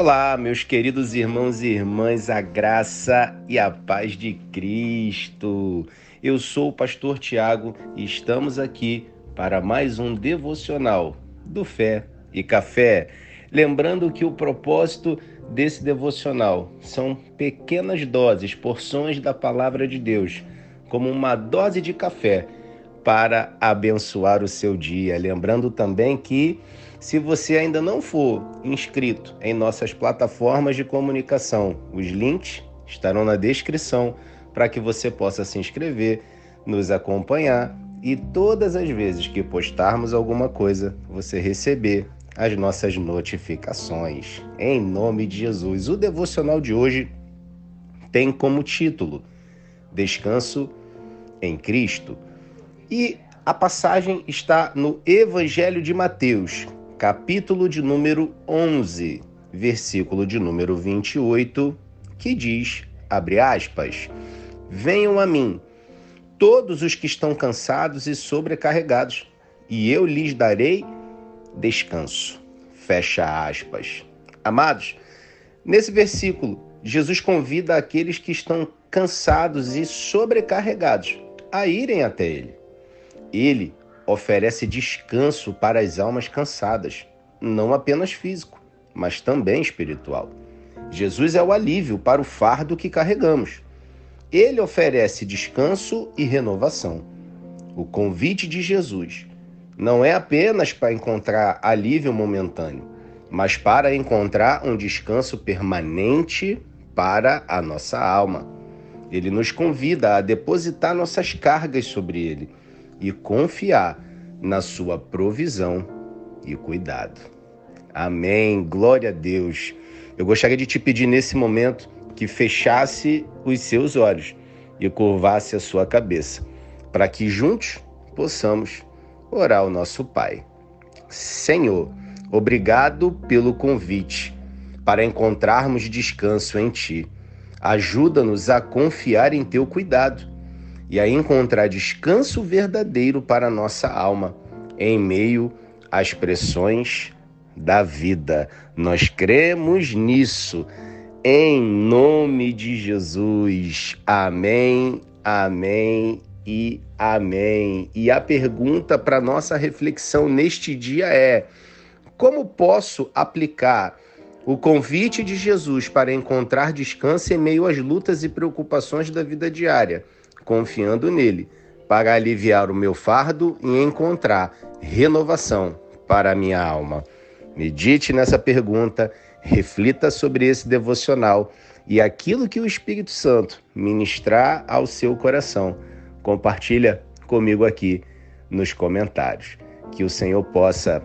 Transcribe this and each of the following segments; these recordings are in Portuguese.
Olá, meus queridos irmãos e irmãs, a graça e a paz de Cristo. Eu sou o pastor Tiago e estamos aqui para mais um devocional do Fé e Café. Lembrando que o propósito desse devocional são pequenas doses, porções da palavra de Deus, como uma dose de café para abençoar o seu dia. Lembrando também que se você ainda não for inscrito em nossas plataformas de comunicação, os links estarão na descrição para que você possa se inscrever, nos acompanhar e todas as vezes que postarmos alguma coisa, você receber as nossas notificações. Em nome de Jesus. O devocional de hoje tem como título Descanso em Cristo. E a passagem está no Evangelho de Mateus, capítulo de número 11, versículo de número 28, que diz, abre aspas, Venham a mim, todos os que estão cansados e sobrecarregados, e eu lhes darei descanso. Fecha aspas. Amados, nesse versículo, Jesus convida aqueles que estão cansados e sobrecarregados a irem até Ele. Ele oferece descanso para as almas cansadas, não apenas físico, mas também espiritual. Jesus é o alívio para o fardo que carregamos. Ele oferece descanso e renovação. O convite de Jesus não é apenas para encontrar alívio momentâneo, mas para encontrar um descanso permanente para a nossa alma. Ele nos convida a depositar nossas cargas sobre ele e confiar na sua provisão e cuidado. Amém. Glória a Deus. Eu gostaria de te pedir nesse momento que fechasse os seus olhos e curvasse a sua cabeça, para que juntos possamos orar ao nosso Pai. Senhor, obrigado pelo convite para encontrarmos descanso em Ti. Ajuda-nos a confiar em Teu cuidado e a encontrar descanso verdadeiro para nossa alma em meio às pressões da vida. Nós cremos nisso. Em nome de Jesus. Amém, amém e amém. E a pergunta para nossa reflexão neste dia é: como posso aplicar o convite de Jesus para encontrar descanso em meio às lutas e preocupações da vida diária? Confiando nele, para aliviar o meu fardo e encontrar renovação para a minha alma. Medite nessa pergunta, reflita sobre esse devocional e aquilo que o Espírito Santo ministrar ao seu coração. Compartilha comigo aqui nos comentários. Que o Senhor possa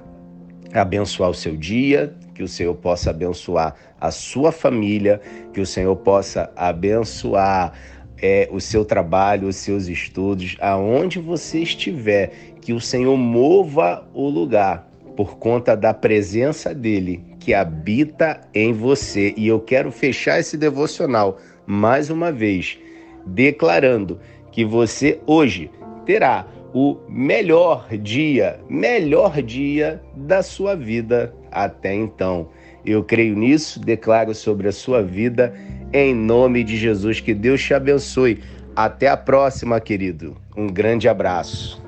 abençoar o seu dia, que o Senhor possa abençoar a sua família, que o Senhor possa abençoar é, o seu trabalho, os seus estudos, aonde você estiver, que o Senhor mova o lugar por conta da presença dele que habita em você. E eu quero fechar esse devocional mais uma vez, declarando que você hoje terá o melhor dia, melhor dia da sua vida até então. Eu creio nisso, declaro sobre a sua vida em nome de Jesus. Que Deus te abençoe. Até a próxima, querido. Um grande abraço.